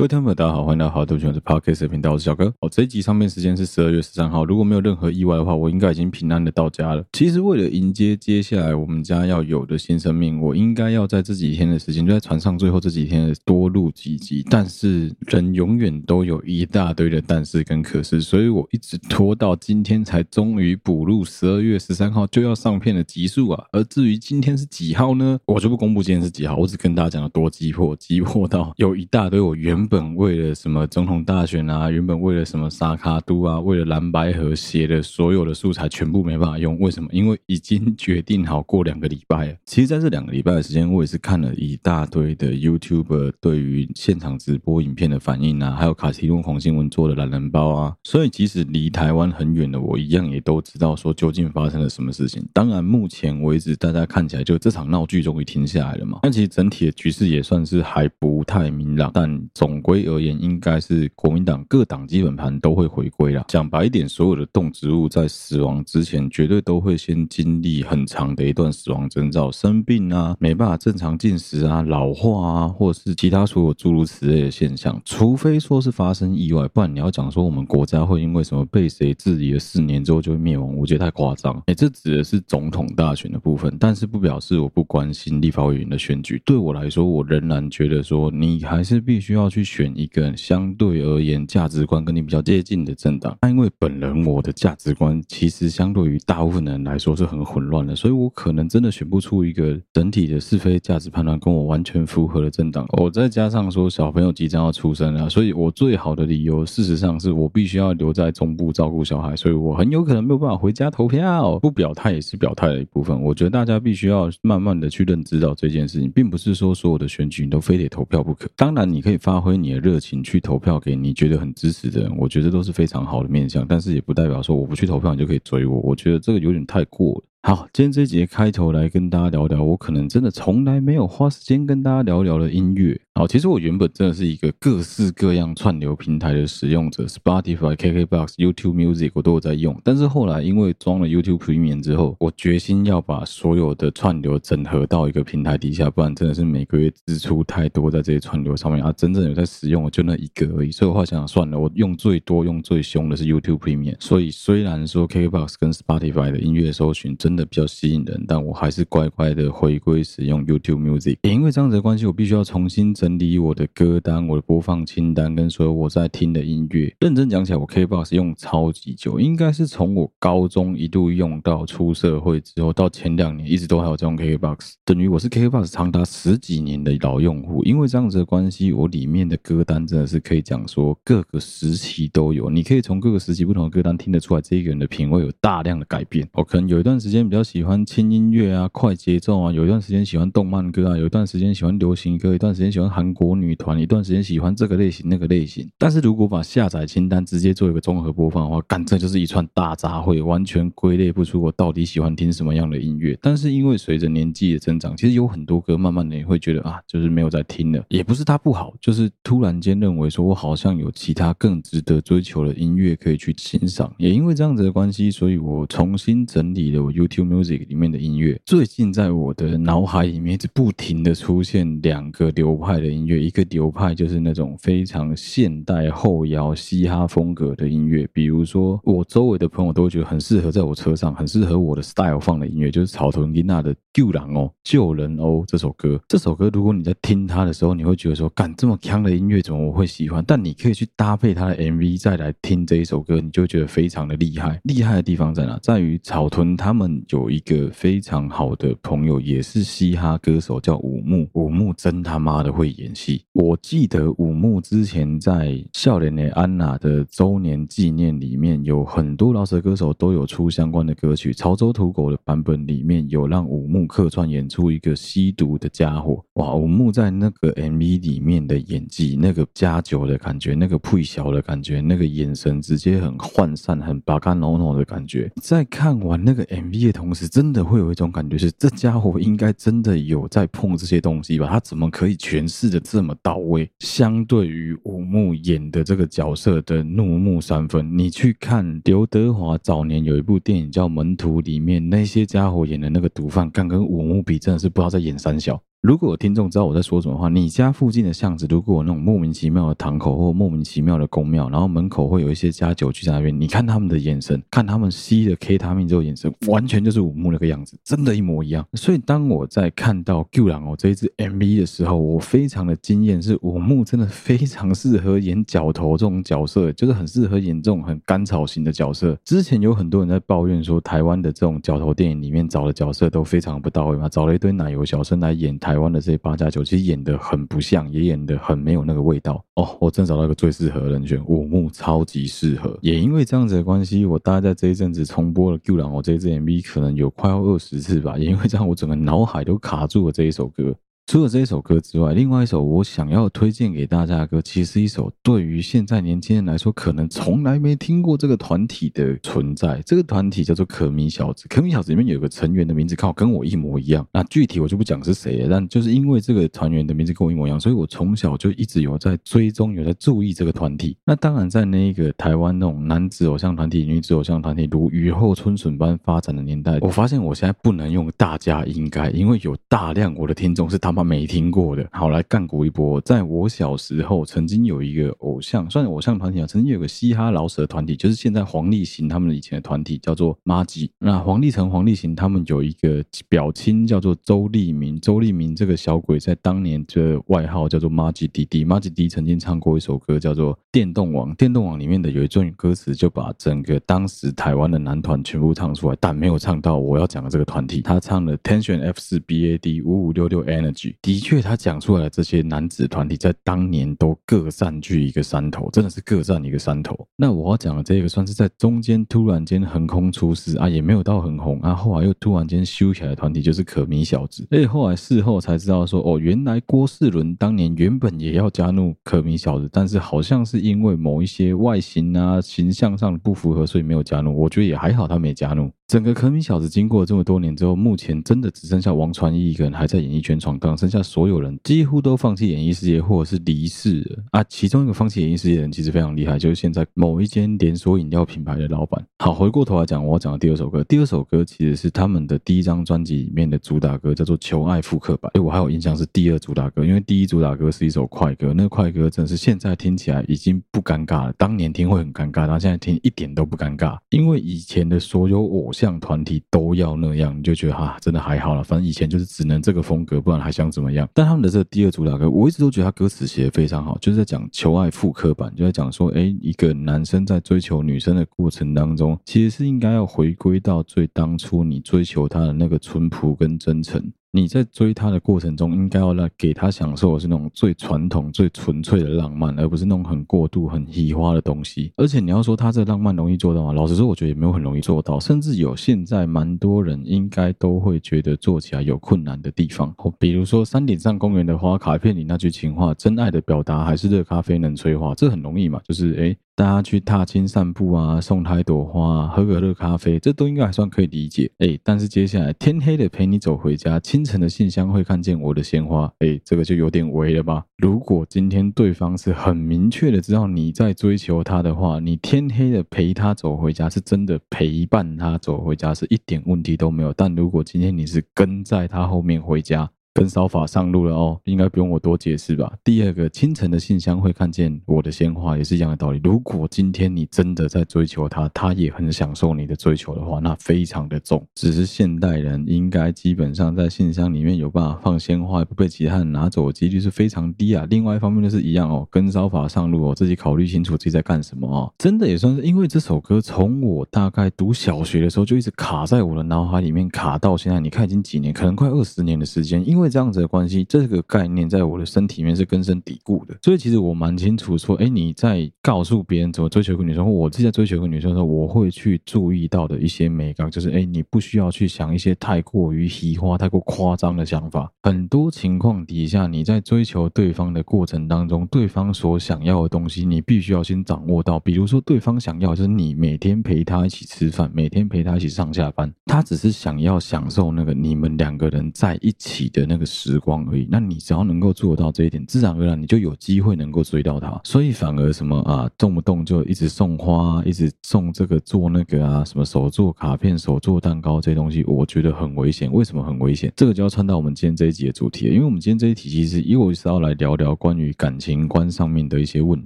各位听众朋友，大家好，欢迎来到好久不见的 Podcast 频道，我是小哥。哦，这一集上面时间是十二月十三号，如果没有任何意外的话，我应该已经平安的到家了。其实为了迎接接下来我们家要有的新生命，我应该要在这几天的时间，就在船上最后这几天多录几集。但是人永远都有一大堆的但是跟可是，所以我一直拖到今天才终于补录十二月十三号就要上片的集数啊。而至于今天是几号呢？我就不公布今天是几号，我只跟大家讲了多急迫，急迫到有一大堆我原。本为了什么总统大选啊，原本为了什么萨卡都啊，为了蓝白和写的所有的素材全部没办法用，为什么？因为已经决定好过两个礼拜了。其实，在这两个礼拜的时间，我也是看了一大堆的 YouTuber 对于现场直播影片的反应啊，还有卡提诺红新闻做的懒人包啊，所以即使离台湾很远的我，一样也都知道说究竟发生了什么事情。当然，目前为止大家看起来就这场闹剧终于停下来了嘛，但其实整体的局势也算是还不太明朗，但总。归而言，应该是国民党各党基本盘都会回归了。讲白一点，所有的动植物在死亡之前，绝对都会先经历很长的一段死亡征兆，生病啊，没办法正常进食啊，老化啊，或者是其他所有诸如此类的现象。除非说是发生意外，不然你要讲说我们国家会因为什么被谁治理了四年之后就会灭亡，我觉得太夸张。哎，这指的是总统大选的部分，但是不表示我不关心立法委员的选举。对我来说，我仍然觉得说你还是必须要去。选一个相对而言价值观跟你比较接近的政党，那因为本人我的价值观其实相对于大部分人来说是很混乱的，所以我可能真的选不出一个整体的是非价值判断跟我完全符合的政党。我再加上说小朋友即将要出生了，所以我最好的理由事实上是我必须要留在中部照顾小孩，所以我很有可能没有办法回家投票。不表态也是表态的一部分。我觉得大家必须要慢慢的去认知到这件事情，并不是说所有的选举你都非得投票不可。当然你可以发挥你的热情去投票给你觉得很支持的人，我觉得都是非常好的面向，但是也不代表说我不去投票你就可以追我，我觉得这个有点太过了。好，今天这节开头来跟大家聊聊，我可能真的从来没有花时间跟大家聊聊的音乐。好，其实我原本真的是一个各式各样串流平台的使用者，Spotify、KKBox、YouTube Music 我都有在用。但是后来因为装了 YouTube Premium 之后，我决心要把所有的串流整合到一个平台底下，不然真的是每个月支出太多在这些串流上面啊。真正有在使用的就那一个而已。所以我后来想想算了，我用最多、用最凶的是 YouTube Premium。所以虽然说 KKBox 跟 Spotify 的音乐搜寻真真的比较吸引人，但我还是乖乖的回归使用 YouTube Music。也因为这样子的关系，我必须要重新整理我的歌单、我的播放清单跟所有我在听的音乐。认真讲起来，我 KBox 用超级久，应该是从我高中一度用到出社会之后，到前两年一直都还有在用 KBox 等于我是 KKBOX 长达十几年的老用户。因为这样子的关系，我里面的歌单真的是可以讲说各个时期都有。你可以从各个时期不同的歌单听得出来，这个人的品味有大量的改变。我可能有一段时间比较喜。欢轻音乐啊，快节奏啊，有一段时间喜欢动漫歌啊，有一段时间喜欢流行歌，一段时间喜欢韩国女团，一段时间喜欢这个类型那个类型。但是如果把下载清单直接做一个综合播放的话，干，这就是一串大杂烩，完全归类不出我到底喜欢听什么样的音乐。但是因为随着年纪的增长，其实有很多歌慢慢的也会觉得啊，就是没有在听了，也不是它不好，就是突然间认为说我好像有其他更值得追求的音乐可以去欣赏。也因为这样子的关系，所以我重新整理了我又 YouTube Music 里面的音乐。最近在我的脑海里面一直不停的出现两个流派的音乐，一个流派就是那种非常现代后摇嘻哈风格的音乐，比如说我周围的朋友都会觉得很适合在我车上，很适合我的 style 放的音乐，就是草屯吉娜的《救人哦救人哦》这首歌。这首歌如果你在听它的时候，你会觉得说，干这么强的音乐怎么我会喜欢？但你可以去搭配它的 MV 再来听这一首歌，你就觉得非常的厉害。厉害的地方在哪？在于草屯他们有一个非常好的朋友，也是嘻哈歌手，叫武木。武木真他妈的会演戏。我记得武木之前在《笑脸的安娜》的周年纪念里面，有很多饶舌歌手都有出相关的歌曲。潮州土狗的版本里面有让武木客串演出一个吸毒的家伙。哇，武木在那个 MV 里面的演技，那个加酒的感觉，那个配小的感觉，那个眼神直接很涣散，很巴干诺诺的感觉。在看完那个 MV 同时，真的会有一种感觉是，这家伙应该真的有在碰这些东西吧？他怎么可以诠释的这么到位？相对于武木演的这个角色的怒目三分，你去看刘德华早年有一部电影叫《门徒》，里面那些家伙演的那个毒贩，敢跟武木比，真的是不知道在演三小。如果有听众知道我在说什么话，你家附近的巷子如果有那种莫名其妙的堂口或莫名其妙的宫庙，然后门口会有一些家酒具在那边，你看他们的眼神，看他们吸了 K 他命之后眼神，完全就是五木那个样子，真的，一模一样。所以当我在看到《救人哦》这一支 MV 的时候，我非常的惊艳，是五木真的非常适合演角头这种角色，就是很适合演这种很甘草型的角色。之前有很多人在抱怨说，台湾的这种角头电影里面找的角色都非常不到位嘛，找了一堆奶油小生来演台。台湾的这些八加九其实演得很不像，也演得很没有那个味道哦。我真找到一个最适合的人选，五木超级适合。也因为这样子的关系，我大概在这一阵子重播了《救人》我这一支 MV 可能有快要二十次吧。也因为这样，我整个脑海都卡住了这一首歌。除了这一首歌之外，另外一首我想要推荐给大家的歌，其实一首对于现在年轻人来说，可能从来没听过这个团体的存在。这个团体叫做可米小子，可米小子里面有个成员的名字刚好跟我一模一样。那具体我就不讲是谁了，但就是因为这个团员的名字跟我一模一样，所以我从小就一直有在追踪，有在注意这个团体。那当然，在那个台湾那种男子偶像团体、女子偶像团体如雨后春笋般发展的年代，我发现我现在不能用大家应该，因为有大量我的听众是他妈。没听过的，好，来干股一波。在我小时候，曾经有一个偶像，算是偶像团体啊。曾经有个嘻哈老舍团体，就是现在黄立行他们以前的团体，叫做麻吉。那黄立成、黄立行他们有一个表亲叫做周立明。周立明这个小鬼在当年的外号叫做麻吉弟弟。麻吉弟曾经唱过一首歌叫做《电动王》，《电动王》里面的有一段歌词就把整个当时台湾的男团全部唱出来，但没有唱到我要讲的这个团体。他唱了 Tension F 四 B A D 五五六六 Energy。的确，他讲出来的这些男子团体在当年都各占据一个山头，真的是各占一个山头。那我要讲的这个，算是在中间突然间横空出世啊，也没有到很红啊，后来又突然间修起来的团体，就是可米小子。而且后来事后才知道说，哦，原来郭世伦当年原本也要加入可米小子，但是好像是因为某一些外形啊、形象上不符合，所以没有加入。我觉得也还好，他没加入。整个可米小子经过了这么多年之后，目前真的只剩下王传一一个人还在演艺圈闯荡，剩下所有人几乎都放弃演艺事业或者是离世了啊。其中一个放弃演艺事业的人其实非常厉害，就是现在某一间连锁饮料品牌的老板。好，回过头来讲，我要讲的第二首歌，第二首歌其实是他们的第一张专辑里面的主打歌，叫做《求爱复刻版》。哎，我还有印象是第二主打歌，因为第一主打歌是一首快歌，那个快歌真的是现在听起来已经不尴尬了，当年听会很尴尬，然后现在听一点都不尴尬，因为以前的所有偶像像团体都。要那样，你就觉得哈，真的还好了。反正以前就是只能这个风格，不然还想怎么样？但他们的这个第二主打歌，我一直都觉得他歌词写的非常好，就是在讲求爱复刻版，就在讲说，哎，一个男生在追求女生的过程当中，其实是应该要回归到最当初你追求他的那个淳朴跟真诚。你在追他的过程中，应该要来给他享受的是那种最传统、最纯粹的浪漫，而不是那种很过度、很虚花的东西。而且你要说他这浪漫容易做到吗？老实说，我觉得也没有很容易做到，甚至有现在蛮多人应该都会觉得做起来有困难的地方。比如说山顶上公园的花卡片里那句情话：“真爱的表达还是热咖啡能催化。”这很容易嘛，就是诶大家去踏青散步啊，送他一朵花，喝个热咖啡，这都应该还算可以理解。哎，但是接下来天黑了陪你走回家，清晨的信箱会看见我的鲜花，哎，这个就有点违了吧？如果今天对方是很明确的知道你在追求他的话，你天黑了陪他走回家，是真的陪伴他走回家，是一点问题都没有。但如果今天你是跟在他后面回家，跟骚法上路了哦，应该不用我多解释吧？第二个，清晨的信箱会看见我的鲜花，也是一样的道理。如果今天你真的在追求他，他也很享受你的追求的话，那非常的重。只是现代人应该基本上在信箱里面有办法放鲜花，不被其他人拿走的几率是非常低啊。另外一方面就是一样哦，跟骚法上路哦，自己考虑清楚自己在干什么哦。真的也算是因为这首歌从我大概读小学的时候就一直卡在我的脑海里面，卡到现在，你看已经几年，可能快二十年的时间，因为。因为这样子的关系，这个概念在我的身体里面是根深蒂固的，所以其实我蛮清楚说，哎，你在告诉别人怎么追求一个女生，或我自己在追求一个女生的时候，我会去注意到的一些美感，就是哎，你不需要去想一些太过于虚华、太过夸张的想法。很多情况底下，你在追求对方的过程当中，对方所想要的东西，你必须要先掌握到。比如说，对方想要就是你每天陪他一起吃饭，每天陪他一起上下班，他只是想要享受那个你们两个人在一起的。那个时光而已，那你只要能够做到这一点，自然而然你就有机会能够追到他。所以反而什么啊，动不动就一直送花，一直送这个做那个啊，什么手做卡片、手做蛋糕这些东西，我觉得很危险。为什么很危险？这个就要穿到我们今天这一集的主题，因为我们今天这一题其实又是要来聊聊关于感情观上面的一些问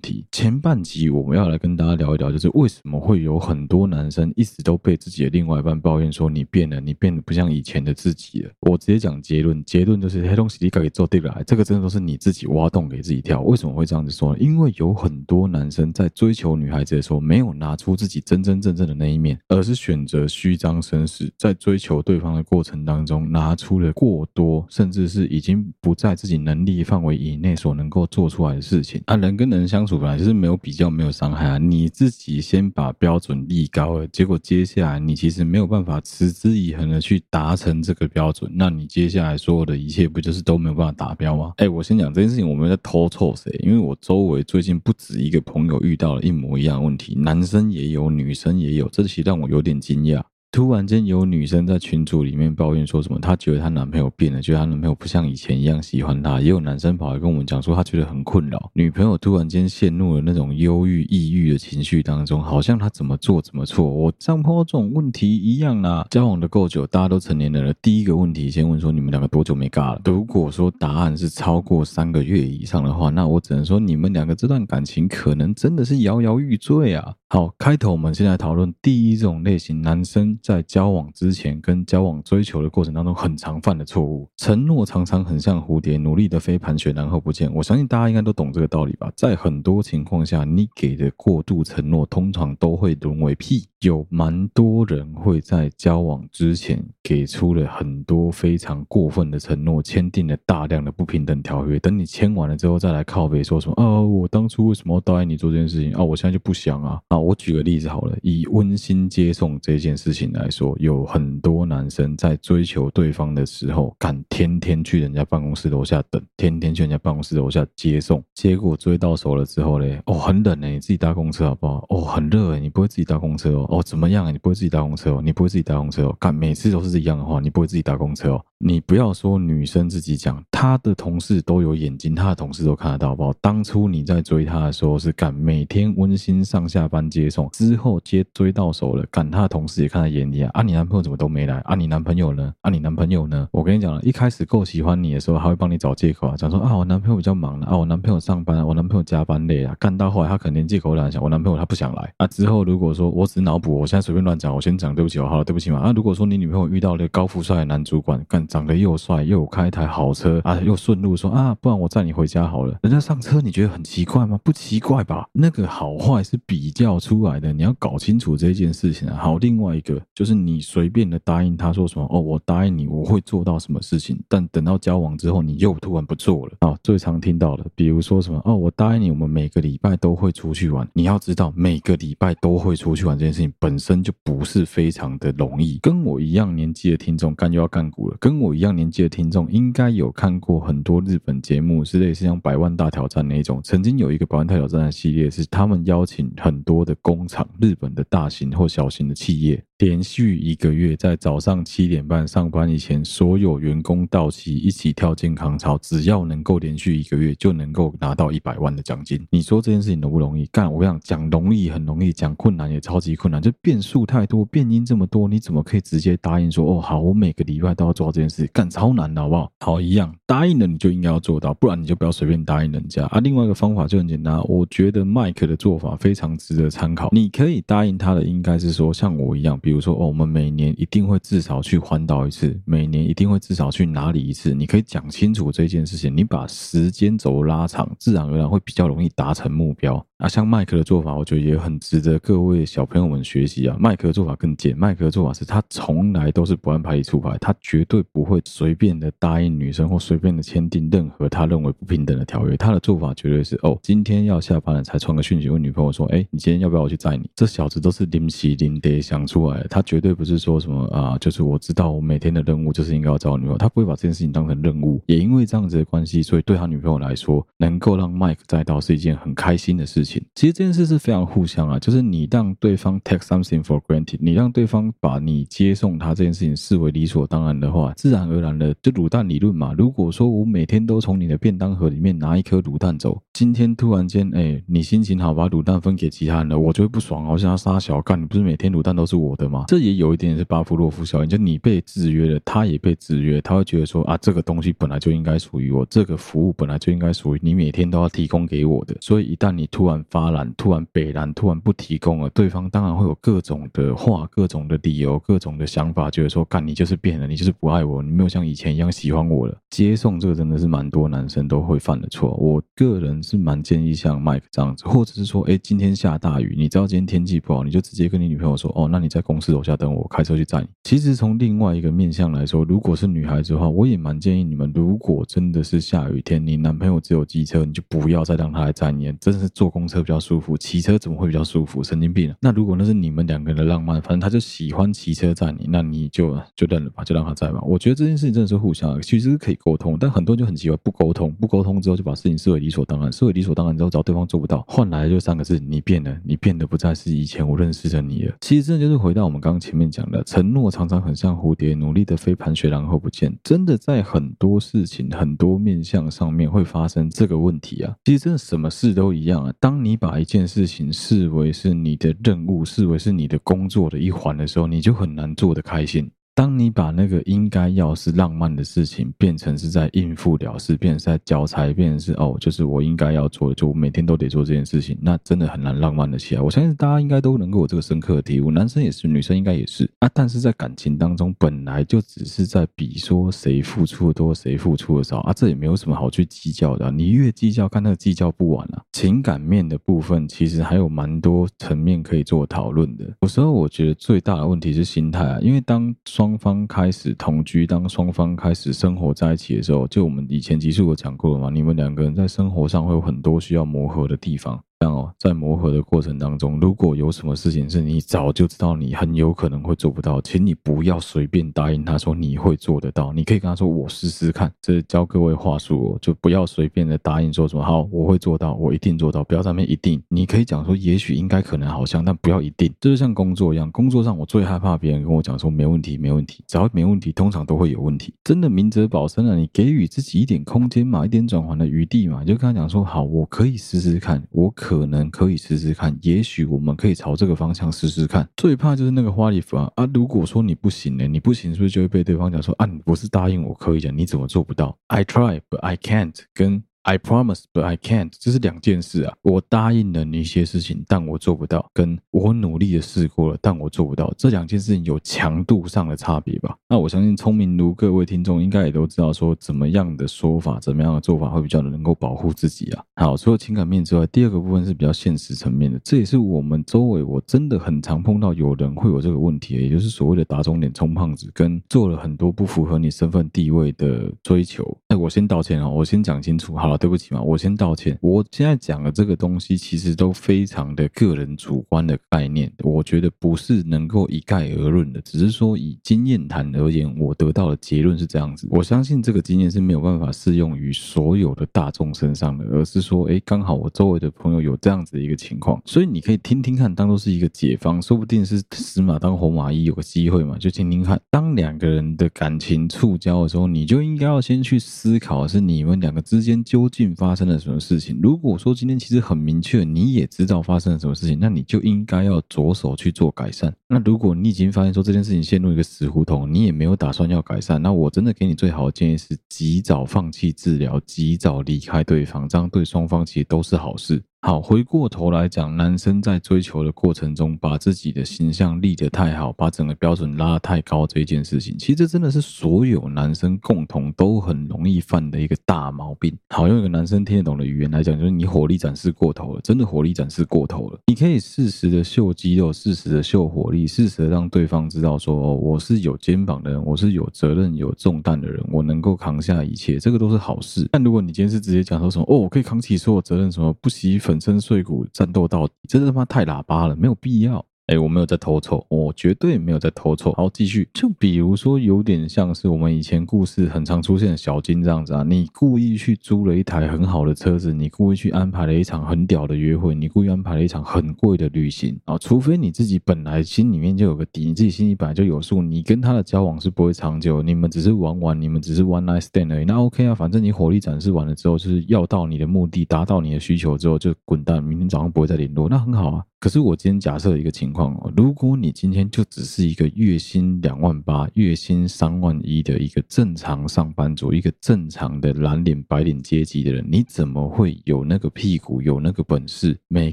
题。前半集我们要来跟大家聊一聊，就是为什么会有很多男生一直都被自己的另外一半抱怨说你变了，你变得不像以前的自己了。我直接讲结论，结论。就是黑东西你可以做对了，这个真的都是你自己挖洞给自己跳。为什么会这样子说呢？因为有很多男生在追求女孩子的时候，没有拿出自己真真正正的那一面，而是选择虚张声势，在追求对方的过程当中，拿出了过多，甚至是已经不在自己能力范围以内所能够做出来的事情。啊，人跟人相处本来就是没有比较，没有伤害啊。你自己先把标准立高了，结果接下来你其实没有办法持之以恒的去达成这个标准，那你接下来所有的。一切不就是都没有办法达标吗？哎，我先讲这件事情，我们在偷凑谁，因为我周围最近不止一个朋友遇到了一模一样的问题，男生也有，女生也有，这其实让我有点惊讶。突然间有女生在群组里面抱怨说什么，她觉得她男朋友变了，觉得她男朋友不像以前一样喜欢她。也有男生跑来跟我们讲说，他觉得很困扰，女朋友突然间陷入了那种忧郁、抑郁的情绪当中，好像她怎么做怎么错。我上坡这种问题一样啦。交往的够久，大家都成年人了。第一个问题先问说，你们两个多久没尬了？如果说答案是超过三个月以上的话，那我只能说你们两个这段感情可能真的是摇摇欲坠啊。好，开头我们先来讨论第一种类型，男生在交往之前跟交往追求的过程当中很常犯的错误。承诺常常很像蝴蝶，努力的飞盘旋，然后不见。我相信大家应该都懂这个道理吧？在很多情况下，你给的过度承诺通常都会沦为屁。有蛮多人会在交往之前给出了很多非常过分的承诺，签订了大量的不平等条约。等你签完了之后，再来靠北说什么啊？我当初为什么要答应你做这件事情啊？我现在就不想啊！啊，我举个例子好了，以温馨接送这件事情来说，有很多男生在追求对方的时候，敢天天去人家办公室楼下等，天天去人家办公室楼下接送，结果追到手了之后嘞，哦，很冷哎，你自己搭公车好不好？哦，很热哎，你不会自己搭公车哦。哦，怎么样啊？你不会自己搭公车哦？你不会自己搭公车哦？干，每次都是一样的话，你不会自己搭公车哦？你不要说女生自己讲，他的同事都有眼睛，他的同事都看得到，好不好？当初你在追他的时候是干，每天温馨上下班接送，之后接追到手了，干，他的同事也看在眼里啊。啊，你男朋友怎么都没来？啊，你男朋友呢？啊，你男朋友呢？我跟你讲了，一开始够喜欢你的时候，他会帮你找借口啊，讲说啊，我男朋友比较忙了啊，我男朋友上班，我男朋友加班累啊。干到后来，他可能连借口都想，我男朋友他不想来啊。之后如果说我只脑补，我现在随便乱。讲，我先讲对不起，好了，对不起嘛。啊，如果说你女朋友遇到了高富帅的男主管，干长得又帅，又开一台好车啊，又顺路说啊，不然我载你回家好了。人家上车，你觉得很奇怪吗？不奇怪吧？那个好坏是比较出来的，你要搞清楚这件事情啊。好，另外一个就是你随便的答应他说什么哦，我答应你我会做到什么事情，但等到交往之后你又突然不做了啊。最常听到的，比如说什么哦，我答应你，我们每个礼拜都会出去玩。你要知道，每个礼拜都会出去玩这件事情本身就不。是非常的容易。跟我一样年纪的听众，干又要干股了。跟我一样年纪的听众，应该有看过很多日本节目，是类似像《百万大挑战》那一种。曾经有一个《百万大挑战》的系列，是他们邀请很多的工厂，日本的大型或小型的企业。连续一个月，在早上七点半上班以前，所有员工到齐一起跳健康操，只要能够连续一个月，就能够拿到一百万的奖金。你说这件事情容不容易？干，我跟你讲，讲容易很容易，讲困难也超级困难，就变数太多，变因这么多，你怎么可以直接答应说，哦，好，我每个礼拜都要做到这件事？干，超难的，好不好？好，一样，答应了你就应该要做到，不然你就不要随便答应人家啊。另外一个方法就很简单，我觉得麦克的做法非常值得参考。你可以答应他的，应该是说像我一样，比如说，哦，我们每年一定会至少去环岛一次，每年一定会至少去哪里一次。你可以讲清楚这件事情，你把时间轴拉长，自然而然会比较容易达成目标。啊，像麦克的做法，我觉得也很值得各位小朋友们学习啊。麦克的做法更贱，麦克的做法是他从来都是不按牌理出牌，他绝对不会随便的答应女生或随便的签订任何他认为不平等的条约。他的做法绝对是哦，今天要下班了才传个讯息问女朋友说，哎，你今天要不要我去载你？这小子都是临时临得想出来的，他绝对不是说什么啊，就是我知道我每天的任务就是应该要找女朋友，他不会把这件事情当成任务。也因为这样子的关系，所以对他女朋友来说，能够让麦克再到是一件很开心的事情。其实这件事是非常互相啊，就是你让对方 take something for granted，你让对方把你接送他这件事情视为理所当然的话，自然而然的就卤蛋理论嘛。如果说我每天都从你的便当盒里面拿一颗卤蛋走，今天突然间，哎，你心情好，把卤蛋分给其他人了，我就会不爽，我想要杀小干，你不是每天卤蛋都是我的吗？这也有一点是巴甫洛夫效应，就你被制约了，他也被制约，他会觉得说啊，这个东西本来就应该属于我，这个服务本来就应该属于你，每天都要提供给我的。所以一旦你突然发懒，突然北烂，突然不提供了，对方当然会有各种的话、各种的理由、各种的想法，觉得说干，你就是变了，你就是不爱我，你没有像以前一样喜欢我了。接送这个真的是蛮多男生都会犯的错，我个人是蛮建议像 Mike 这样子，或者是说，哎，今天下大雨，你知道今天天气不好，你就直接跟你女朋友说，哦，那你在公公司楼下等我，开车去载你。其实从另外一个面向来说，如果是女孩子的话，我也蛮建议你们，如果真的是下雨天，你男朋友只有机车，你就不要再让他来载你，真的是坐公车比较舒服，骑车怎么会比较舒服？神经病啊！那如果那是你们两个人的浪漫，反正他就喜欢骑车载你，那你就就认了吧，就让他载吧。我觉得这件事情真的是互相，其实是可以沟通，但很多人就很奇怪，不沟通，不沟通之后就把事情视为理所当然，视为理所当然之后，只要对方做不到，换来的就三个字：你变了，你变得不再是以前我认识的你了。其实这就是回到我们刚刚前面讲的，承诺常常很像蝴蝶。努力的飞盘旋，然后不见，真的在很多事情、很多面向上面会发生这个问题啊。其实真的什么事都一样啊。当你把一件事情视为是你的任务，视为是你的工作的一环的时候，你就很难做得开心。当你把那个应该要是浪漫的事情变成是在应付了事，变成是在交差，变成是哦，就是我应该要做的，就我每天都得做这件事情，那真的很难浪漫的起来。我相信大家应该都能够有这个深刻的体悟，男生也是，女生应该也是啊。但是在感情当中，本来就只是在比说谁付出的多，谁付出的少啊，这也没有什么好去计较的。你越计较，看那个计较不完啊。情感面的部分，其实还有蛮多层面可以做讨论的。有时候我觉得最大的问题是心态啊，因为当双双方开始同居，当双方开始生活在一起的时候，就我们以前其实有讲过了嘛，你们两个人在生活上会有很多需要磨合的地方。这样哦，在磨合的过程当中，如果有什么事情是你早就知道你很有可能会做不到，请你不要随便答应他说你会做得到。你可以跟他说我试试看，这教各位话术哦，就不要随便的答应说什么好我会做到，我一定做到，不要在那边一定。你可以讲说也许应该可能好像，但不要一定。就是像工作一样，工作上我最害怕别人跟我讲说没问题没问题，只要没问题，通常都会有问题。真的明哲保身啊，你给予自己一点空间嘛，一点转圜的余地嘛，就跟他讲说好，我可以试试看，我可。可能可以试试看，也许我们可以朝这个方向试试看。最怕就是那个花里胡哨啊！如果说你不行呢？你不行是不是就会被对方讲说啊？你不是答应我可以的，你怎么做不到？I try, but I can't。跟 I promise, but I can't，这是两件事啊！我答应了你一些事情，但我做不到；跟我努力的试过了，但我做不到，这两件事情有强度上的差别吧？那我相信聪明如各位听众应该也都知道，说怎么样的说法，怎么样的做法会比较的能够保护自己啊。好，除了情感面之外，第二个部分是比较现实层面的，这也是我们周围我真的很常碰到有人会有这个问题，也就是所谓的打肿脸充胖子，跟做了很多不符合你身份地位的追求。我先道歉啊，我先讲清楚，好。了，对不起嘛，我先道歉。我现在讲的这个东西，其实都非常的个人主观的概念，我觉得不是能够一概而论的，只是说以经验谈而言，我得到的结论是这样子。我相信这个经验是没有办法适用于所有的大众身上的，而是说，哎，刚好我周围的朋友有这样子的一个情况，所以你可以听听看，当做是一个解方，说不定是死马当活马医，有个机会嘛，就听听看。当两个人的感情触礁的时候，你就应该要先去思考，是你们两个之间究竟发生了什么事情。如果说今天其实很明确，你也知道发生了什么事情，那你就应该要着手去做改善。那如果你已经发现说这件事情陷入一个死胡同，你也没有打算要改善，那我真的给你最好的建议是，及早放弃治疗，及早离开对方，这样对双方其实都是好事。好，回过头来讲，男生在追求的过程中，把自己的形象立得太好，把整个标准拉得太高，这一件事情，其实这真的是所有男生共同都很容易犯的一个大毛病。好，用一个男生听得懂的语言来讲，就是你火力展示过头了，真的火力展示过头了。你可以适时的秀肌肉，适时的秀火力，适时的让对方知道说，哦，我是有肩膀的人，我是有责任、有重担的人，我能够扛下一切，这个都是好事。但如果你今天是直接讲说什么，哦，我可以扛起所有责任，什么不惜粉粉身碎骨战斗到底，真的他妈太喇叭了，没有必要。哎，我没有在偷臭，我绝对没有在偷臭。好，继续。就比如说，有点像是我们以前故事很常出现的小金这样子啊，你故意去租了一台很好的车子，你故意去安排了一场很屌的约会，你故意安排了一场很贵的旅行啊。除非你自己本来心里面就有个底，你自己心里本来就有数，你跟他的交往是不会长久，你们只是玩玩，你们只是 one night stand 而已。那 OK 啊，反正你火力展示完了之后，就是要到你的目的，达到你的需求之后就滚蛋，明天早上不会再联络，那很好啊。可是我今天假设一个情况哦，如果你今天就只是一个月薪两万八、月薪三万一的一个正常上班族，一个正常的蓝领白领阶级的人，你怎么会有那个屁股、有那个本事，每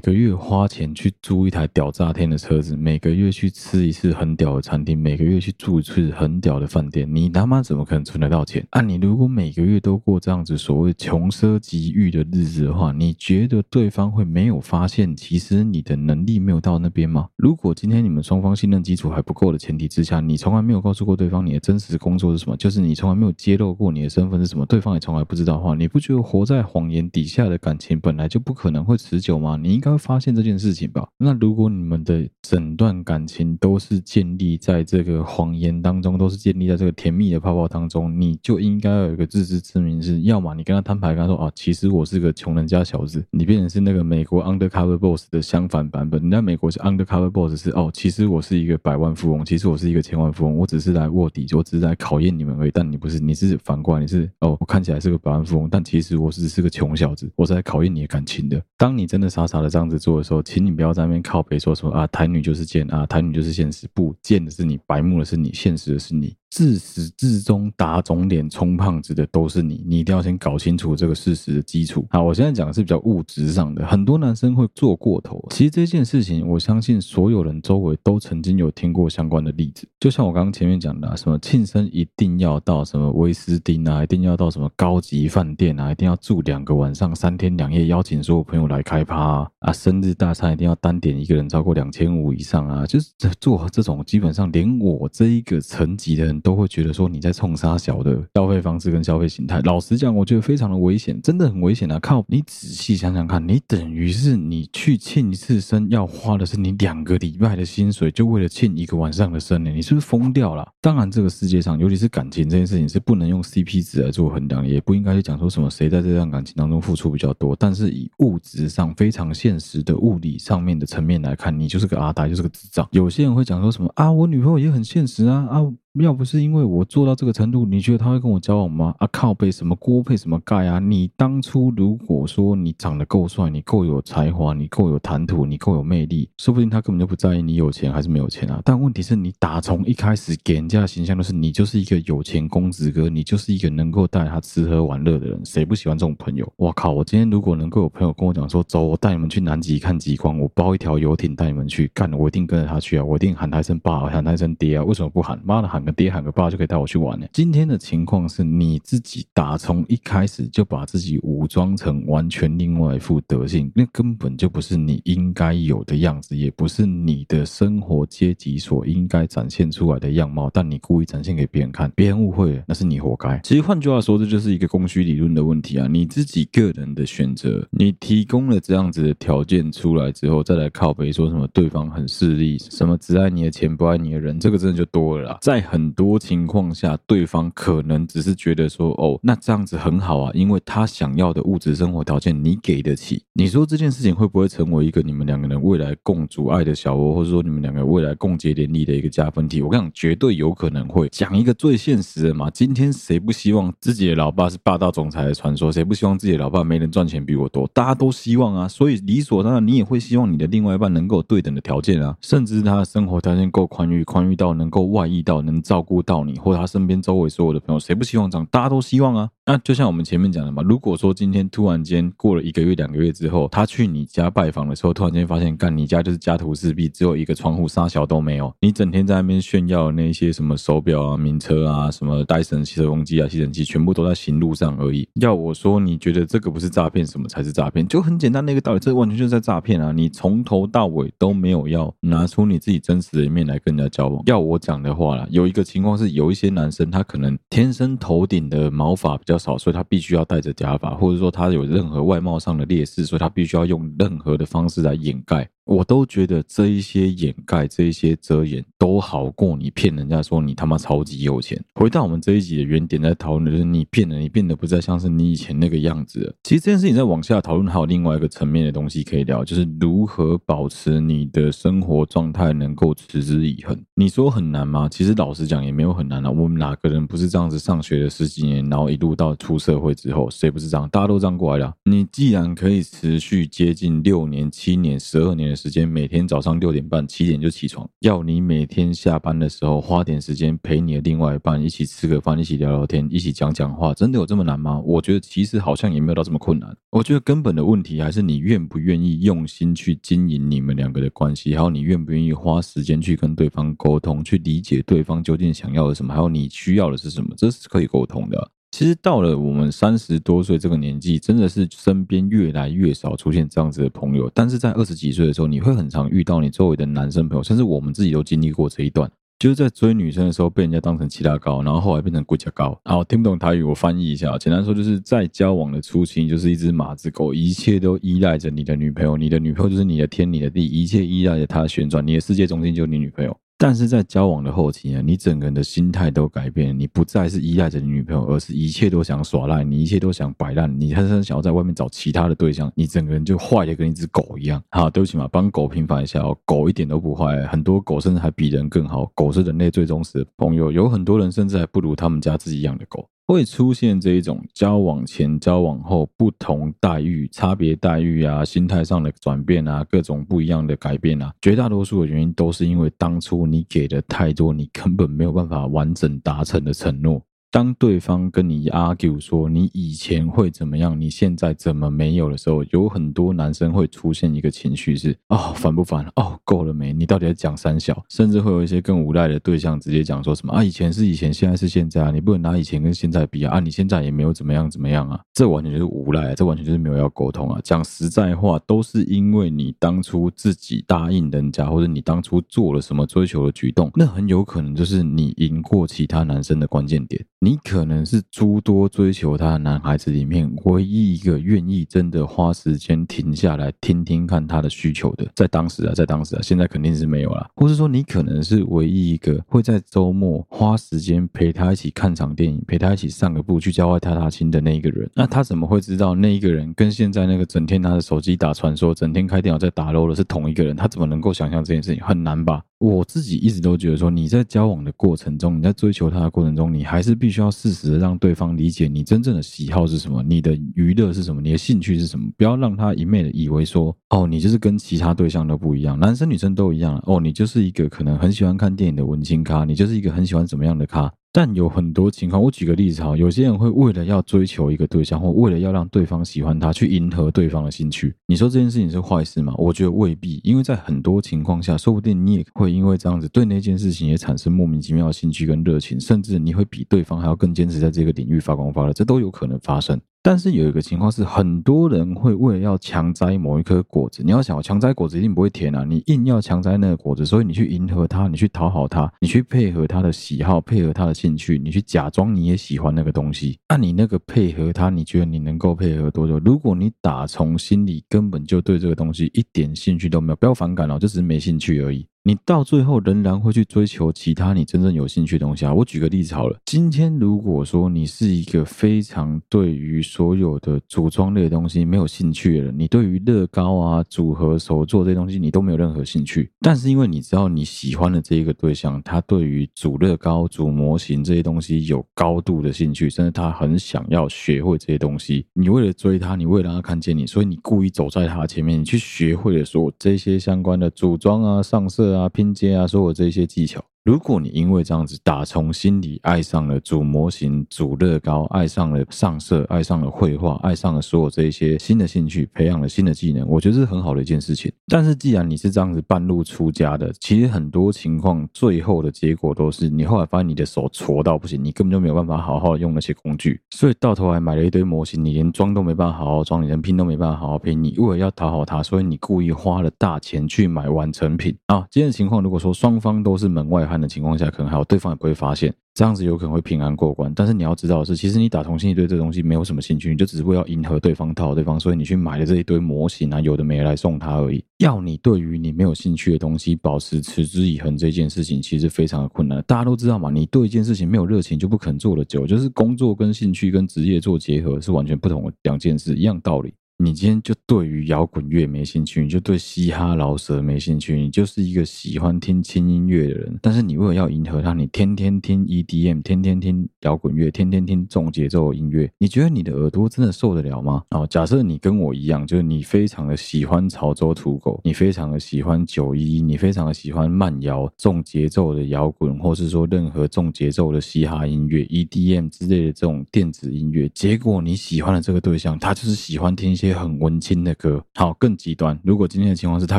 个月花钱去租一台屌炸天的车子，每个月去吃一次很屌的餐厅，每个月去住一次很屌的饭店？你他妈怎么可能存得到钱？啊，你如果每个月都过这样子所谓穷奢极欲的日子的话，你觉得对方会没有发现其实你的能力没有到那边吗？如果今天你们双方信任基础还不够的前提之下，你从来没有告诉过对方你的真实工作是什么，就是你从来没有揭露过你的身份是什么，对方也从来不知道的话，你不觉得活在谎言底下的感情本来就不可能会持久吗？你应该会发现这件事情吧？那如果你们的整段感情都是建立在这个谎言当中，都是建立在这个甜蜜的泡泡当中，你就应该有一个自知之明是，是要么你跟他摊牌，跟他说啊，其实我是个穷人家小子，你变成是那个美国 Undercover Boss 的相反版本，你在美。国是 undercover boss 是哦，其实我是一个百万富翁，其实我是一个千万富翁，我只是来卧底，我只是来考验你们而已。但你不是，你是反过来，你是哦，我看起来是个百万富翁，但其实我只是个穷小子，我是来考验你的感情的。当你真的傻傻的这样子做的时候，请你不要在那边靠北说什么啊，台女就是贱啊，台女就是现实，不贱的是你，白目的是你，现实的是你。自始至终打肿脸充胖子的都是你，你一定要先搞清楚这个事实的基础。好，我现在讲的是比较物质上的，很多男生会做过头。其实这件事情，我相信所有人周围都曾经有听过相关的例子。就像我刚刚前面讲的，什么庆生一定要到什么威斯汀啊，一定要到什么高级饭店啊，一定要住两个晚上、三天两夜，邀请所有朋友来开趴啊，啊，生日大餐一定要单点一个人超过两千五以上啊，就是做这种基本上连我这一个层级的人。都会觉得说你在冲杀小的消费方式跟消费形态。老实讲，我觉得非常的危险，真的很危险啊！靠，你仔细想想看，你等于是你去庆一次生，要花的是你两个礼拜的薪水，就为了庆一个晚上的生呢？你是不是疯掉了？当然，这个世界上，尤其是感情这件事情，是不能用 CP 值来做衡量，也不应该去讲说什么谁在这段感情当中付出比较多。但是以物质上非常现实的物理上面的层面来看，你就是个阿呆，就是个智障。有些人会讲说什么啊，我女朋友也很现实啊啊。要不是因为我做到这个程度，你觉得他会跟我交往吗？啊靠背什么锅配什么盖啊！你当初如果说你长得够帅，你够有才华，你够有谈吐，你够有魅力，说不定他根本就不在意你有钱还是没有钱啊！但问题是你打从一开始给人家的形象就是你就是一个有钱公子哥，你就是一个能够带他吃喝玩乐的人，谁不喜欢这种朋友？我靠！我今天如果能够有朋友跟我讲说，走，我带你们去南极看极光，我包一条游艇带你们去干，我一定跟着他去啊！我一定喊他一声爸，喊他一声爹啊！为什么不喊？妈的喊！喊个爹喊个爸就可以带我去玩呢。今天的情况是你自己打从一开始就把自己武装成完全另外一副德性，那根本就不是你应该有的样子，也不是你的生活阶级所应该展现出来的样貌。但你故意展现给别人看，别人误会了，那是你活该。其实换句话说，这就是一个供需理论的问题啊！你自己个人的选择，你提供了这样子的条件出来之后，再来靠背说什么对方很势利，什么只爱你的钱不爱你的人，这个真的就多了啦。再很多情况下，对方可能只是觉得说，哦，那这样子很好啊，因为他想要的物质生活条件你给得起。你说这件事情会不会成为一个你们两个人未来共组爱的小窝，或者说你们两个未来共结连理的一个加分题？我跟你讲，绝对有可能会。讲一个最现实的嘛，今天谁不希望自己的老爸是霸道总裁的传说？谁不希望自己的老爸没人赚钱比我多？大家都希望啊，所以理所当然，你也会希望你的另外一半能够有对等的条件啊，甚至他的生活条件够宽裕，宽裕到能够外溢到能照顾到你，或他身边周围所有的朋友，谁不希望这样？大家都希望啊。那就像我们前面讲的嘛，如果说今天突然间过了一个月、两个月之后，他去你家拜访的时候，突然间发现，干你家就是家徒四壁，只有一个窗户，啥小都没有，你整天在那边炫耀那些什么手表啊、名车啊、什么戴森吸尘机啊、吸尘器，全部都在行路上而已。要我说，你觉得这个不是诈骗，什么才是诈骗？就很简单的一个道理，这完全就是在诈骗啊！你从头到尾都没有要拿出你自己真实的一面来跟人家交往。要我讲的话啦，有一个情况是，有一些男生他可能天生头顶的毛发比较少，所以他必须。要戴着假发，或者说他有任何外貌上的劣势，所以他必须要用任何的方式来掩盖。我都觉得这一些掩盖、这一些遮掩，都好过你骗人家说你他妈超级有钱。回到我们这一集的原点，在讨论的就是你变了，你变得不再像是你以前那个样子了。其实这件事情在往下讨论，还有另外一个层面的东西可以聊，就是如何保持你的生活状态能够持之以恒。你说很难吗？其实老实讲也没有很难啊。我们哪个人不是这样子上学了十几年，然后一路到出社会之后，谁不是这样？大家都这样过来的。你既然可以持续接近六年、七年、十二年。时间每天早上六点半七点就起床，要你每天下班的时候花点时间陪你的另外一半一起吃个饭，一起聊聊天，一起讲讲话，真的有这么难吗？我觉得其实好像也没有到这么困难。我觉得根本的问题还是你愿不愿意用心去经营你们两个的关系，还有你愿不愿意花时间去跟对方沟通，去理解对方究竟想要的什么，还有你需要的是什么，这是可以沟通的。其实到了我们三十多岁这个年纪，真的是身边越来越少出现这样子的朋友。但是在二十几岁的时候，你会很常遇到你周围的男生朋友，甚至我们自己都经历过这一段，就是在追女生的时候被人家当成七大高，然后后来变成龟甲高。好，听不懂台语，我翻译一下。简单说，就是在交往的初期，就是一只马子狗，一切都依赖着你的女朋友，你的女朋友就是你的天，你的地，一切依赖着她旋转，你的世界中心就是你女朋友。但是在交往的后期呢，你整个人的心态都改变，你不再是依赖着你女朋友，而是一切都想耍赖，你一切都想摆烂，你甚至想要在外面找其他的对象，你整个人就坏的跟一只狗一样。好，对不起嘛，帮狗平反一下哦，狗一点都不坏，很多狗甚至还比人更好，狗是人类最忠实的朋友，有很多人甚至还不如他们家自己养的狗。会出现这一种交往前、交往后不同待遇、差别待遇啊，心态上的转变啊，各种不一样的改变啊，绝大多数的原因都是因为当初你给的太多，你根本没有办法完整达成的承诺。当对方跟你 argue 说你以前会怎么样，你现在怎么没有的时候，有很多男生会出现一个情绪是哦，烦不烦？哦，够了没？你到底在讲三小？甚至会有一些更无赖的对象直接讲说什么啊，以前是以前，现在是现在啊，你不能拿以前跟现在比啊，啊，你现在也没有怎么样怎么样啊，这完全就是无赖，这完全就是没有要沟通啊。讲实在话，都是因为你当初自己答应人家，或者你当初做了什么追求的举动，那很有可能就是你赢过其他男生的关键点。你可能是诸多追求他的男孩子里面唯一一个愿意真的花时间停下来听听看他的需求的，在当时啊，在当时啊，现在肯定是没有了。或是说，你可能是唯一一个会在周末花时间陪他一起看场电影，陪他一起散个步，去郊外踏踏青的那一个人。那他怎么会知道那一个人跟现在那个整天拿着手机打传说、整天开电脑在打 l 的是同一个人？他怎么能够想象这件事情？很难吧？我自己一直都觉得说，你在交往的过程中，你在追求他的过程中，你还是必需要适时的让对方理解你真正的喜好是什么，你的娱乐是什么，你的兴趣是什么，不要让他一昧的以为说，哦，你就是跟其他对象都不一样，男生女生都一样，哦，你就是一个可能很喜欢看电影的文青咖，你就是一个很喜欢怎么样的咖。但有很多情况，我举个例子哈，有些人会为了要追求一个对象，或为了要让对方喜欢他，去迎合对方的兴趣。你说这件事情是坏事吗？我觉得未必，因为在很多情况下，说不定你也会因为这样子对那件事情也产生莫名其妙的兴趣跟热情，甚至你会比对方还要更坚持在这个领域发光发热，这都有可能发生。但是有一个情况是，很多人会为了要强摘某一颗果子，你要想，强摘果子一定不会甜啊，你硬要强摘那个果子，所以你去迎合他，你去讨好他，你去配合他的喜好，配合他的兴趣，你去假装你也喜欢那个东西。那你那个配合他，你觉得你能够配合多久？如果你打从心里根本就对这个东西一点兴趣都没有，不要反感哦，就只是没兴趣而已。你到最后仍然会去追求其他你真正有兴趣的东西啊！我举个例子好了，今天如果说你是一个非常对于所有的组装类的东西没有兴趣的人，你对于乐高啊、组合手作这些东西你都没有任何兴趣，但是因为你知道你喜欢的这一个对象，他对于组乐高、组模型这些东西有高度的兴趣，甚至他很想要学会这些东西，你为了追他，你为了让他看见你，所以你故意走在他前面，你去学会了说这些相关的组装啊、上色。啊，拼接啊，所有这些技巧。如果你因为这样子打从心里爱上了组模型、组乐高，爱上了上色，爱上了绘画，爱上了所有这一些新的兴趣，培养了新的技能，我觉得是很好的一件事情。但是既然你是这样子半路出家的，其实很多情况最后的结果都是你后来发现你的手挫到不行，你根本就没有办法好好用那些工具，所以到头来买了一堆模型，你连装都没办法好好装，你连拼都没办法好好拼。你为了要讨好他，所以你故意花了大钱去买完成品啊。今天的情况，如果说双方都是门外汉的情况下，可能。还有对方也不会发现，这样子有可能会平安过关。但是你要知道的是，其实你打从心里对这东西没有什么兴趣，你就只是为了迎合对方、讨好对方，所以你去买了这一堆模型啊，有的没来送他而已。要你对于你没有兴趣的东西保持持之以恒，这件事情其实非常的困难。大家都知道嘛，你对一件事情没有热情，就不肯做的久。就是工作跟兴趣跟职业做结合是完全不同的两件事，一样道理。你今天就对于摇滚乐没兴趣，你就对嘻哈饶舌没兴趣，你就是一个喜欢听轻音乐的人。但是你为了要迎合他，你天天听 EDM，天天听摇滚乐，天天听重节奏音乐。你觉得你的耳朵真的受得了吗？哦，假设你跟我一样，就是你非常的喜欢潮州土狗，你非常的喜欢九一，你非常的喜欢慢摇、重节奏的摇滚，或是说任何重节奏的嘻哈音乐、EDM 之类的这种电子音乐。结果你喜欢的这个对象，他就是喜欢听一些。很文青的歌，好，更极端。如果今天的情况是他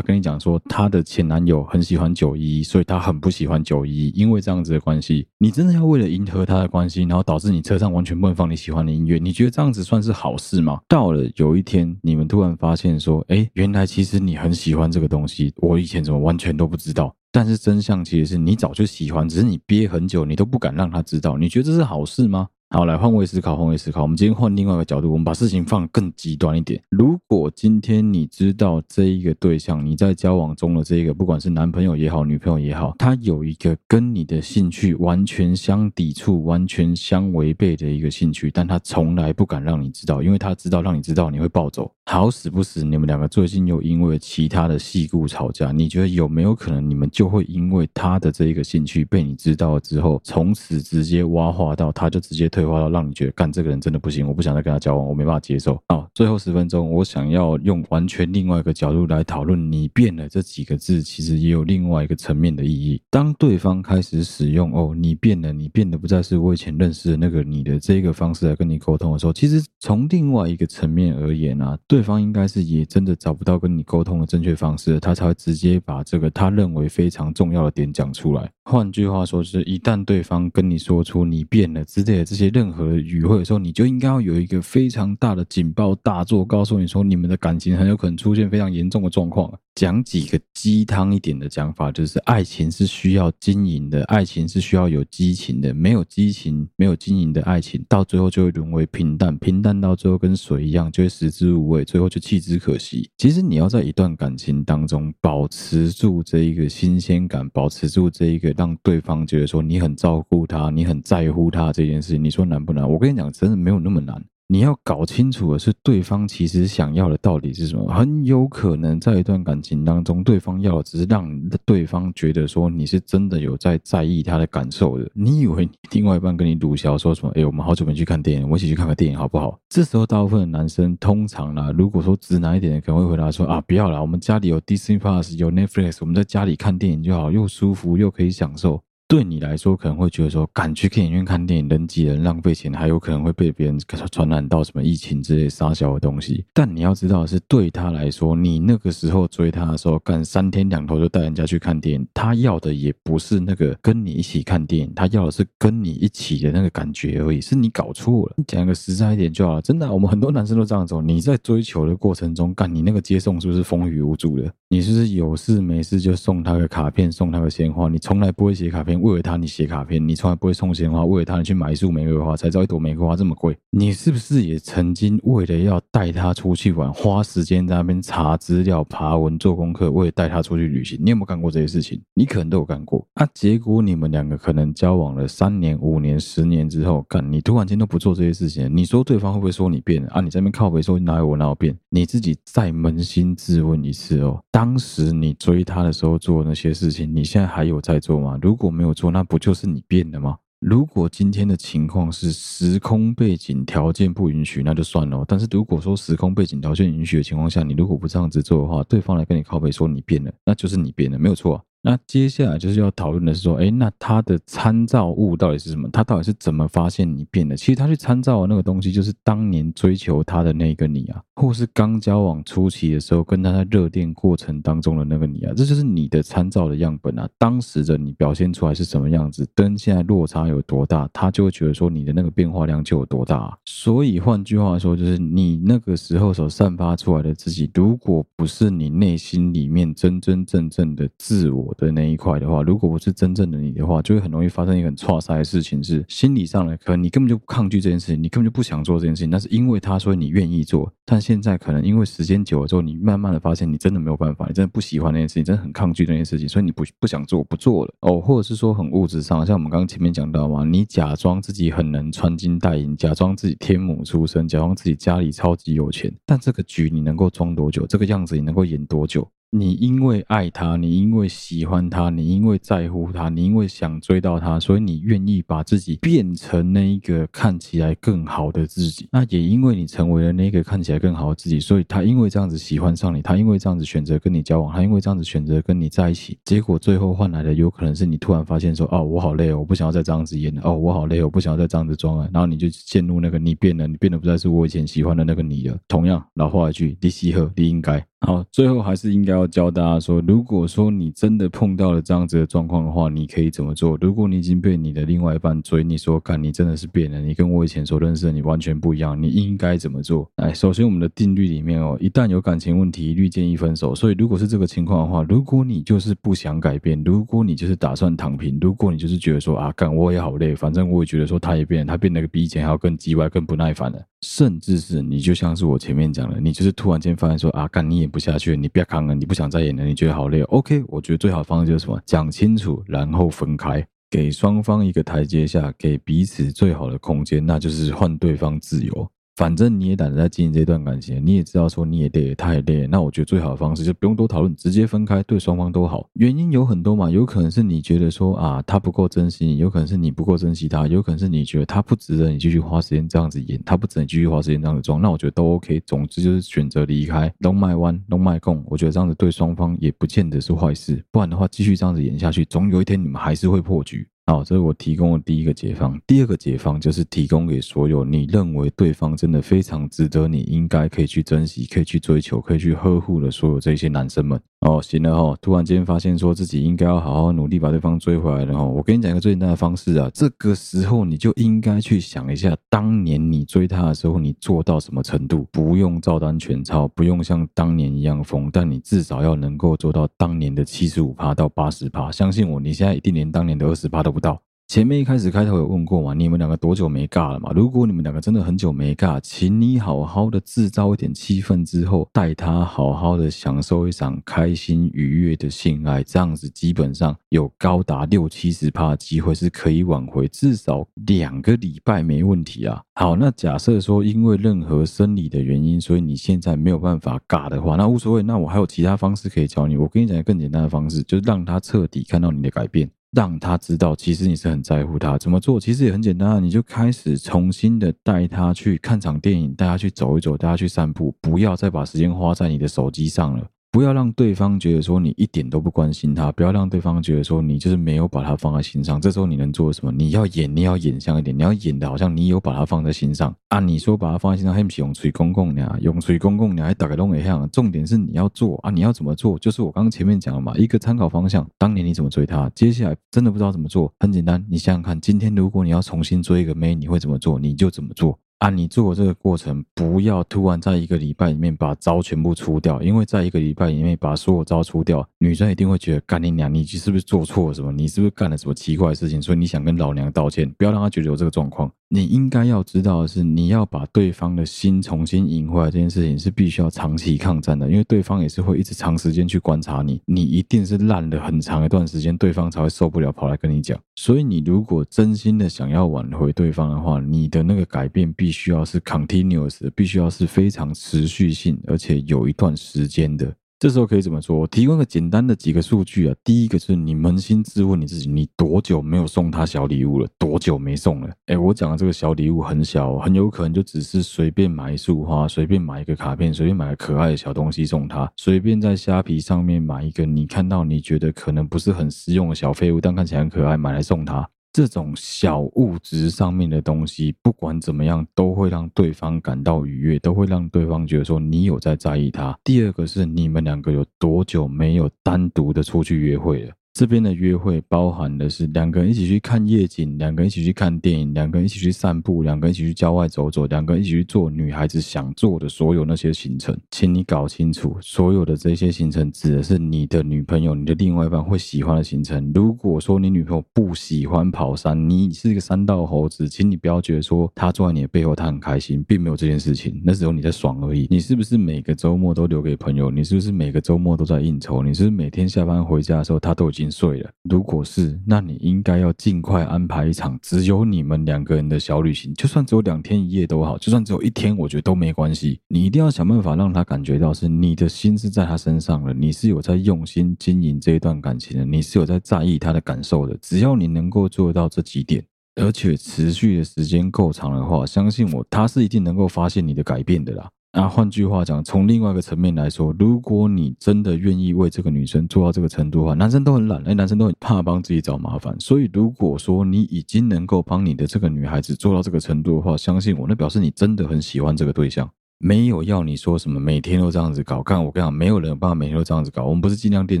跟你讲说，他的前男友很喜欢九一，所以他很不喜欢九一，因为这样子的关系，你真的要为了迎合他的关系，然后导致你车上完全不能放你喜欢的音乐，你觉得这样子算是好事吗？到了有一天，你们突然发现说，哎，原来其实你很喜欢这个东西，我以前怎么完全都不知道？但是真相其实是你早就喜欢，只是你憋很久，你都不敢让他知道。你觉得这是好事吗？好，来换位思考，换位思考。我们今天换另外一个角度，我们把事情放更极端一点。如果今天你知道这一个对象，你在交往中的这一个，不管是男朋友也好，女朋友也好，他有一个跟你的兴趣完全相抵触、完全相违背的一个兴趣，但他从来不敢让你知道，因为他知道让你知道你会暴走。好死不死，你们两个最近又因为其他的细故吵架，你觉得有没有可能你们就会因为他的这一个兴趣被你知道了之后，从此直接挖化到他就直接退？化到让你觉得干这个人真的不行，我不想再跟他交往，我没办法接受。好，最后十分钟，我想要用完全另外一个角度来讨论“你变了”这几个字，其实也有另外一个层面的意义。当对方开始使用“哦，你变了，你变得不再是我以前认识的那个你的这个方式来跟你沟通的时候，其实从另外一个层面而言啊，对方应该是也真的找不到跟你沟通的正确方式，他才会直接把这个他认为非常重要的点讲出来。换句话说，是一旦对方跟你说出“你变了”之类的这些任何的语汇的时候，你就应该要有一个非常大的警报大作，告诉你说你们的感情很有可能出现非常严重的状况。讲几个鸡汤一点的讲法，就是爱情是需要经营的，爱情是需要有激情的，没有激情、没有经营的爱情，到最后就会沦为平淡，平淡到最后跟水一样，就会食之无味，最后就弃之可惜。其实你要在一段感情当中保持住这一个新鲜感，保持住这一个。让对方觉得说你很照顾他，你很在乎他这件事情，你说难不难？我跟你讲，真的没有那么难。你要搞清楚的是，对方其实想要的到底是什么。很有可能在一段感情当中，对方要的只是让对方觉得说你是真的有在在意他的感受的。你以为你另外一半跟你鲁小说什么？哎，我们好久没去看电影，我一起去看个电影好不好？这时候大部分的男生通常呢，如果说直男一点的，可能会回答说啊，不要啦，我们家里有 Disney Plus，有 Netflix，我们在家里看电影就好，又舒服又可以享受。对你来说可能会觉得说，赶去电影院看电影，人挤人，浪费钱，还有可能会被别人传染到什么疫情之类杀小的东西。但你要知道的是，对他来说，你那个时候追他的时候，干三天两头就带人家去看电影，他要的也不是那个跟你一起看电影，他要的是跟你一起的那个感觉而已。是你搞错了。你讲个实在一点就好了，真的，我们很多男生都这样走。你在追求的过程中，干你那个接送是不是风雨无阻的？你是不是有事没事就送他个卡片，送他个鲜花？你从来不会写卡片。为了他，你写卡片；你从来不会送鲜花，为了他，你去买一束玫瑰花，才知道一朵玫瑰花这么贵。你是不是也曾经为了要带他出去玩，花时间在那边查资料、爬文、做功课，为了带他出去旅行？你有没有干过这些事情？你可能都有干过。啊，结果你们两个可能交往了三年、五年、十年之后，干你突然间都不做这些事情，你说对方会不会说你变了？啊，你在那边靠北说哪有我哪有变？你自己再扪心自问一次哦，当时你追他的时候做的那些事情，你现在还有在做吗？如果没有没有错，那不就是你变了吗？如果今天的情况是时空背景条件不允许，那就算了。但是如果说时空背景条件允许的情况下，你如果不这样子做的话，对方来跟你靠背说你变了，那就是你变了，没有错。那接下来就是要讨论的是说，哎，那他的参照物到底是什么？他到底是怎么发现你变的？其实他去参照的那个东西，就是当年追求他的那个你啊，或是刚交往初期的时候跟他在热恋过程当中的那个你啊，这就是你的参照的样本啊。当时的你表现出来是什么样子，跟现在落差有多大，他就会觉得说你的那个变化量就有多大啊。所以换句话说，就是你那个时候所散发出来的自己，如果不是你内心里面真真正正的自我。的那一块的话，如果不是真正的你的话，就会很容易发生一个很挫赛的事情，是心理上的，可能你根本就不抗拒这件事情，你根本就不想做这件事情，那是因为他说你愿意做，但现在可能因为时间久了之后，你慢慢的发现你真的没有办法，你真的不喜欢那件事情，真的很抗拒那件事情，所以你不不想做，不做了哦，或者是说很物质上，像我们刚刚前面讲到嘛，你假装自己很能穿金戴银，假装自己天母出身，假装自己家里超级有钱，但这个局你能够装多久？这个样子你能够演多久？你因为爱他，你因为喜欢他，你因为在乎他，你因为想追到他，所以你愿意把自己变成那一个看起来更好的自己。那也因为你成为了那个看起来更好的自己，所以他因为这样子喜欢上你，他因为这样子选择跟你交往，他因为这样子选择跟你在一起。结果最后换来的有可能是你突然发现说：“哦，我好累哦，我不想要再这样子演了。哦，我好累，我不想要再这样子装了。”然后你就陷入那个你变了，你变得不再是我以前喜欢的那个你了。同样，老话一句：“你适合，你应该。”好，最后还是应该要教大家说，如果说你真的碰到了这样子的状况的话，你可以怎么做？如果你已经被你的另外一半追，你说干，你真的是变了，你跟我以前所认识的你完全不一样，你应该怎么做？哎，首先我们的定律里面哦，一旦有感情问题，一律建议分手。所以如果是这个情况的话，如果你就是不想改变，如果你就是打算躺平，如果你就是觉得说啊干，我也好累，反正我也觉得说他也变，他变得比以前还要更叽歪、更不耐烦了。甚至是你就像是我前面讲的，你就是突然间发现说啊，干你也不下去，你不要扛了，你不想再演了，你觉得好累。OK，我觉得最好的方式就是什么？讲清楚，然后分开，给双方一个台阶下，给彼此最好的空间，那就是换对方自由。反正你也懒得在经营这段感情，你也知道说你也累，他也累，那我觉得最好的方式就不用多讨论，直接分开，对双方都好。原因有很多嘛，有可能是你觉得说啊，他不够珍惜你，有可能是你不够珍惜他，有可能是你觉得他不值得你继续花时间这样子演，他不值得你继续花时间这样子装，那我觉得都 OK。总之就是选择离开，Don't mind one，Don't mind gone。我觉得这样子对双方也不见得是坏事，不然的话继续这样子演下去，总有一天你们还是会破局。好，这是我提供的第一个解方。第二个解方就是提供给所有你认为对方真的非常值得，你应该可以去珍惜、可以去追求、可以去呵护的所有这些男生们。哦，行了哈，突然间发现说自己应该要好好努力把对方追回来了哈。我跟你讲一个最简单的方式啊，这个时候你就应该去想一下，当年你追他的时候，你做到什么程度？不用照单全抄，不用像当年一样疯，但你至少要能够做到当年的七十五趴到八十趴。相信我，你现在一定连当年的二十趴都不到。前面一开始开头有问过嘛？你们两个多久没尬了嘛？如果你们两个真的很久没尬，请你好好的制造一点气氛之后，带他好好的享受一场开心愉悦的性爱，这样子基本上有高达六七十趴的机会是可以挽回，至少两个礼拜没问题啊。好，那假设说因为任何生理的原因，所以你现在没有办法尬的话，那无所谓，那我还有其他方式可以教你。我跟你讲一个更简单的方式，就是让他彻底看到你的改变。让他知道，其实你是很在乎他。怎么做？其实也很简单啊，你就开始重新的带他去看场电影，带他去走一走，带他去散步，不要再把时间花在你的手机上了。不要让对方觉得说你一点都不关心他，不要让对方觉得说你就是没有把他放在心上。这时候你能做什么？你要演，你要演像一点，你要演的好像你有把他放在心上啊。你说把他放在心上，还不是用嘴公公呢？用嘴公公，你还打个东一样。重点是你要做啊，你要怎么做？就是我刚刚前面讲了嘛，一个参考方向。当年你怎么追他？接下来真的不知道怎么做，很简单，你想想看，今天如果你要重新追一个妹，你会怎么做？你就怎么做。啊，你做这个过程，不要突然在一个礼拜里面把招全部出掉，因为在一个礼拜里面把所有招出掉，女生一定会觉得干你娘，你是不是做错了什么？你是不是干了什么奇怪的事情？所以你想跟老娘道歉，不要让她觉得有这个状况。你应该要知道的是，你要把对方的心重新赢回来，这件事情是必须要长期抗战的，因为对方也是会一直长时间去观察你，你一定是烂了很长一段时间，对方才会受不了跑来跟你讲。所以你如果真心的想要挽回对方的话，你的那个改变必须要是 continuous，必须要是非常持续性，而且有一段时间的。这时候可以怎么说？提供个简单的几个数据啊。第一个是你扪心自问你自己，你多久没有送他小礼物了？多久没送了？哎，我讲的这个小礼物很小，很有可能就只是随便买一束花，随便买一个卡片，随便买个可爱的小东西送他，随便在虾皮上面买一个你看到你觉得可能不是很实用的小废物，但看起来很可爱，买来送他。这种小物质上面的东西，不管怎么样，都会让对方感到愉悦，都会让对方觉得说你有在在意他。第二个是你们两个有多久没有单独的出去约会了？这边的约会包含的是两个人一起去看夜景，两个人一起去看电影，两个人一起去散步，两个人一起去郊外走走，两个人一起去做女孩子想做的所有那些行程。请你搞清楚，所有的这些行程指的是你的女朋友、你的另外一半会喜欢的行程。如果说你女朋友不喜欢跑山，你是一个山道猴子，请你不要觉得说她坐在你的背后她很开心，并没有这件事情，那只有你在爽而已。你是不是每个周末都留给朋友？你是不是每个周末都在应酬？你是不是每天下班回家的时候她都已经睡了，如果是，那你应该要尽快安排一场只有你们两个人的小旅行，就算只有两天一夜都好，就算只有一天，我觉得都没关系。你一定要想办法让他感觉到是你的心是在他身上了，你是有在用心经营这一段感情的，你是有在在意他的感受的。只要你能够做到这几点，而且持续的时间够长的话，相信我，他是一定能够发现你的改变的啦。那换句话讲，从另外一个层面来说，如果你真的愿意为这个女生做到这个程度的话，男生都很懒，哎，男生都很怕帮自己找麻烦。所以，如果说你已经能够帮你的这个女孩子做到这个程度的话，相信我，那表示你真的很喜欢这个对象。没有要你说什么每天都这样子搞，干我跟你讲，没有人有办法每天都这样子搞。我们不是尽量电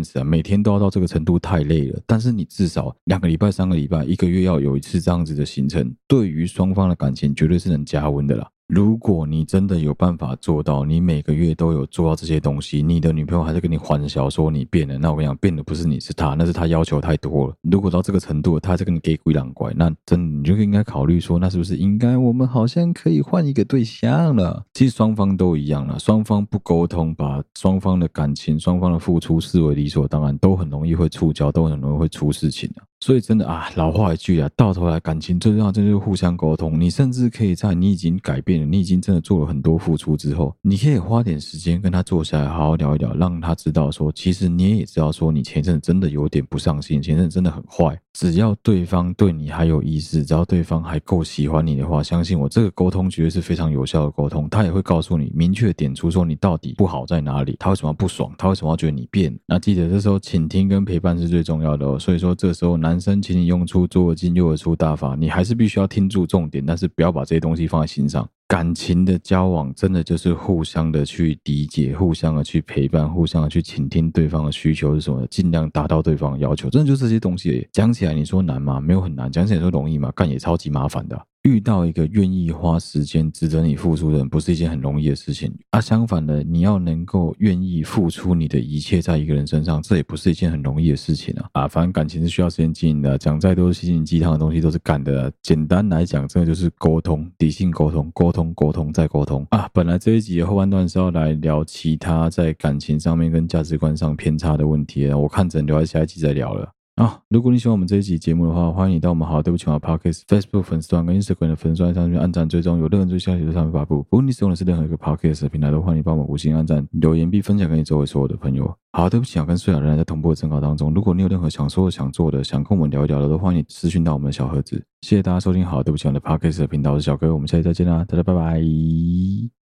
池啊，每天都要到这个程度太累了。但是你至少两个礼拜、三个礼拜、一个月要有一次这样子的行程，对于双方的感情绝对是能加温的啦。如果你真的有办法做到，你每个月都有做到这些东西，你的女朋友还在跟你欢笑说你变了，那我跟你讲，变的不是你，是她，那是她要求太多了。如果到这个程度，她还在跟你给鬼两怪，那真你就应该考虑说，那是不是应该我们好像可以换一个对象了？其实双方都一样了，双方不沟通，把双方的感情、双方的付出视为理所当然，都很容易会触礁，都很容易会出事情的。所以真的啊，老话一句啊，到头来感情最重要，这就是互相沟通。你甚至可以在你已经改变了，你已经真的做了很多付出之后，你可以花点时间跟他坐下来好好聊一聊，让他知道说，其实你也知道说，你前一阵真的有点不上心，前一阵真的很坏。只要对方对你还有意思，只要对方还够喜欢你的话，相信我，这个沟通绝对是非常有效的沟通。他也会告诉你，明确点出说你到底不好在哪里，他为什么不爽，他为什么要觉得你变。那记得这时候倾听跟陪伴是最重要的哦。所以说这时候男。男生，请你用出左耳进右耳出大法，你还是必须要听住重点，但是不要把这些东西放在心上。感情的交往真的就是互相的去理解，互相的去陪伴，互相的去倾听对方的需求是什么，尽量达到对方的要求。真的就这些东西。讲起来你说难吗？没有很难。讲起来说容易吗？干也超级麻烦的。遇到一个愿意花时间、值得你付出的人，不是一件很容易的事情啊。相反的，你要能够愿意付出你的一切在一个人身上，这也不是一件很容易的事情啊。啊，反正感情是需要时间经营的，讲再多心灵鸡汤的东西都是干的。简单来讲，这个就是沟通，理性沟通，沟通，沟通再沟通啊。本来这一集的后半段是要来聊其他在感情上面跟价值观上偏差的问题，我看只能留在下一集再聊了。啊，如果你喜欢我们这一集节目的话，欢迎你到我们好对不起我 Podcast Facebook 粉丝团跟 Instagram 的粉丝团上面按赞追踪，有任何最消息在上面发布。不论你使用的是任何一个 Podcast 的平台，都欢迎你帮我们五星按赞、留言并分享给你周围所有的朋友。好对不起啊，跟睡了仍然在同步的征稿当中。如果你有任何想说、想做的、想跟我们聊一聊的，都欢迎你私讯到我们的小盒子。谢谢大家收听好对不起我的 Podcast 的频道，我是小哥，我们下期再见啦，大家拜拜。